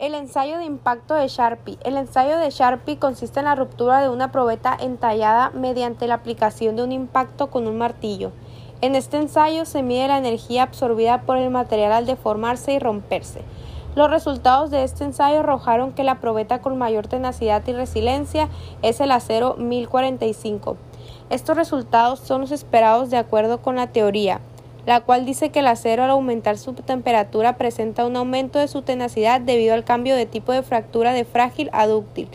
El ensayo de impacto de Sharpie. El ensayo de Sharpie consiste en la ruptura de una probeta entallada mediante la aplicación de un impacto con un martillo. En este ensayo se mide la energía absorbida por el material al deformarse y romperse. Los resultados de este ensayo arrojaron que la probeta con mayor tenacidad y resiliencia es el acero 1045. Estos resultados son los esperados de acuerdo con la teoría la cual dice que el acero al aumentar su temperatura presenta un aumento de su tenacidad debido al cambio de tipo de fractura de frágil a dúctil.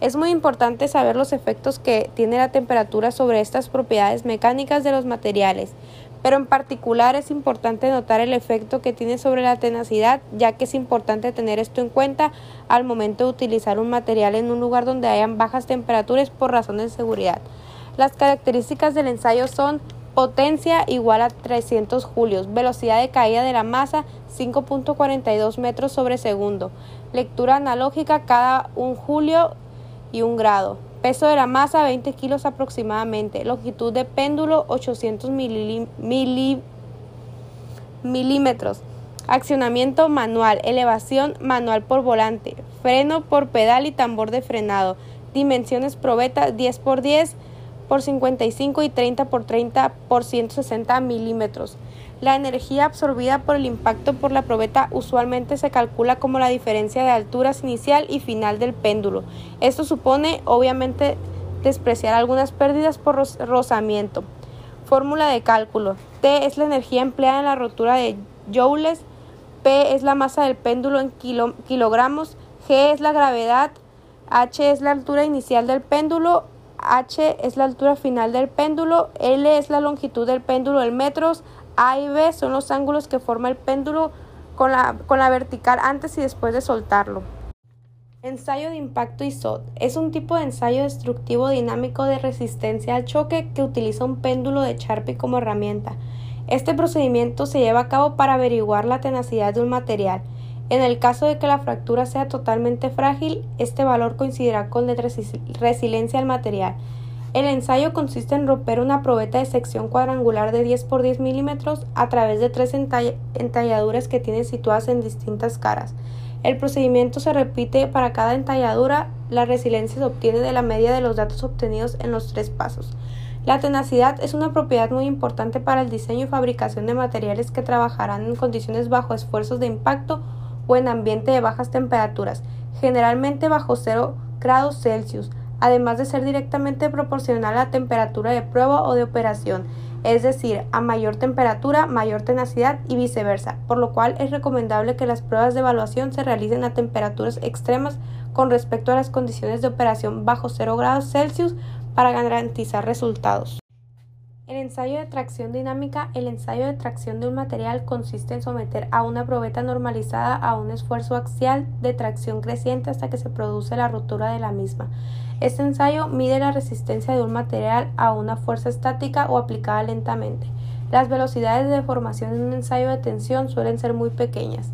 Es muy importante saber los efectos que tiene la temperatura sobre estas propiedades mecánicas de los materiales, pero en particular es importante notar el efecto que tiene sobre la tenacidad, ya que es importante tener esto en cuenta al momento de utilizar un material en un lugar donde hayan bajas temperaturas por razones de seguridad. Las características del ensayo son Potencia igual a 300 julios. Velocidad de caída de la masa 5.42 metros sobre segundo. Lectura analógica cada un julio y un grado. Peso de la masa 20 kilos aproximadamente. Longitud de péndulo 800 milímetros. Accionamiento manual. Elevación manual por volante. Freno por pedal y tambor de frenado. Dimensiones probeta 10 por 10 por 55 y 30 por 30 por 160 milímetros. La energía absorbida por el impacto por la probeta usualmente se calcula como la diferencia de alturas inicial y final del péndulo. Esto supone, obviamente, despreciar algunas pérdidas por rozamiento. Fórmula de cálculo. T es la energía empleada en la rotura de joules. P es la masa del péndulo en kilogramos. G es la gravedad. H es la altura inicial del péndulo H es la altura final del péndulo, L es la longitud del péndulo en metros, A y B son los ángulos que forma el péndulo con la, con la vertical antes y después de soltarlo. Ensayo de impacto ISOT es un tipo de ensayo destructivo dinámico de resistencia al choque que utiliza un péndulo de Sharpie como herramienta. Este procedimiento se lleva a cabo para averiguar la tenacidad de un material. En el caso de que la fractura sea totalmente frágil, este valor coincidirá con la resiliencia al material. El ensayo consiste en romper una probeta de sección cuadrangular de 10 por 10 milímetros a través de tres entalladuras que tiene situadas en distintas caras. El procedimiento se repite para cada entalladura. La resiliencia se obtiene de la media de los datos obtenidos en los tres pasos. La tenacidad es una propiedad muy importante para el diseño y fabricación de materiales que trabajarán en condiciones bajo esfuerzos de impacto o en ambiente de bajas temperaturas, generalmente bajo 0 grados Celsius, además de ser directamente proporcional a la temperatura de prueba o de operación, es decir, a mayor temperatura, mayor tenacidad y viceversa, por lo cual es recomendable que las pruebas de evaluación se realicen a temperaturas extremas con respecto a las condiciones de operación bajo 0 grados Celsius para garantizar resultados. Ensayo de tracción dinámica. El ensayo de tracción de un material consiste en someter a una probeta normalizada a un esfuerzo axial de tracción creciente hasta que se produce la rotura de la misma. Este ensayo mide la resistencia de un material a una fuerza estática o aplicada lentamente. Las velocidades de deformación en un ensayo de tensión suelen ser muy pequeñas.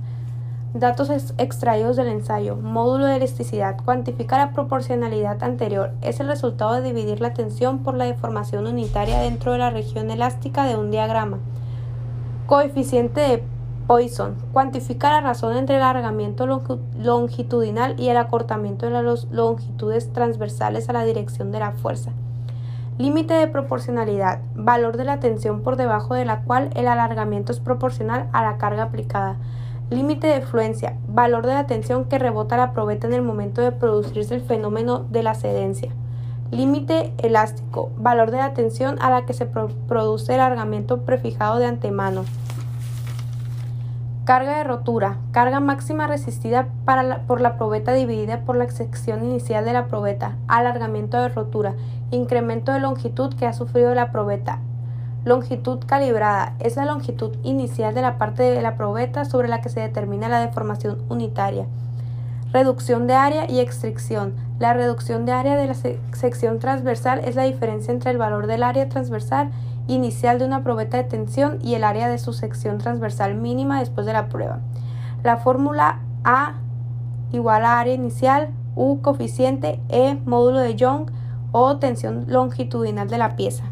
Datos extraídos del ensayo. Módulo de elasticidad. Cuantifica la proporcionalidad anterior. Es el resultado de dividir la tensión por la deformación unitaria dentro de la región elástica de un diagrama. Coeficiente de Poisson. Cuantifica la razón entre el alargamiento longitudinal y el acortamiento de las longitudes transversales a la dirección de la fuerza. Límite de proporcionalidad. Valor de la tensión por debajo de la cual el alargamiento es proporcional a la carga aplicada. Límite de fluencia, valor de la tensión que rebota la probeta en el momento de producirse el fenómeno de la sedencia. Límite elástico, valor de la tensión a la que se produce el alargamiento prefijado de antemano. Carga de rotura, carga máxima resistida por la probeta dividida por la sección inicial de la probeta, alargamiento de rotura, incremento de longitud que ha sufrido la probeta, Longitud calibrada es la longitud inicial de la parte de la probeta sobre la que se determina la deformación unitaria. Reducción de área y extracción. La reducción de área de la sección transversal es la diferencia entre el valor del área transversal inicial de una probeta de tensión y el área de su sección transversal mínima después de la prueba. La fórmula A igual a área inicial, U coeficiente, E módulo de Young o tensión longitudinal de la pieza.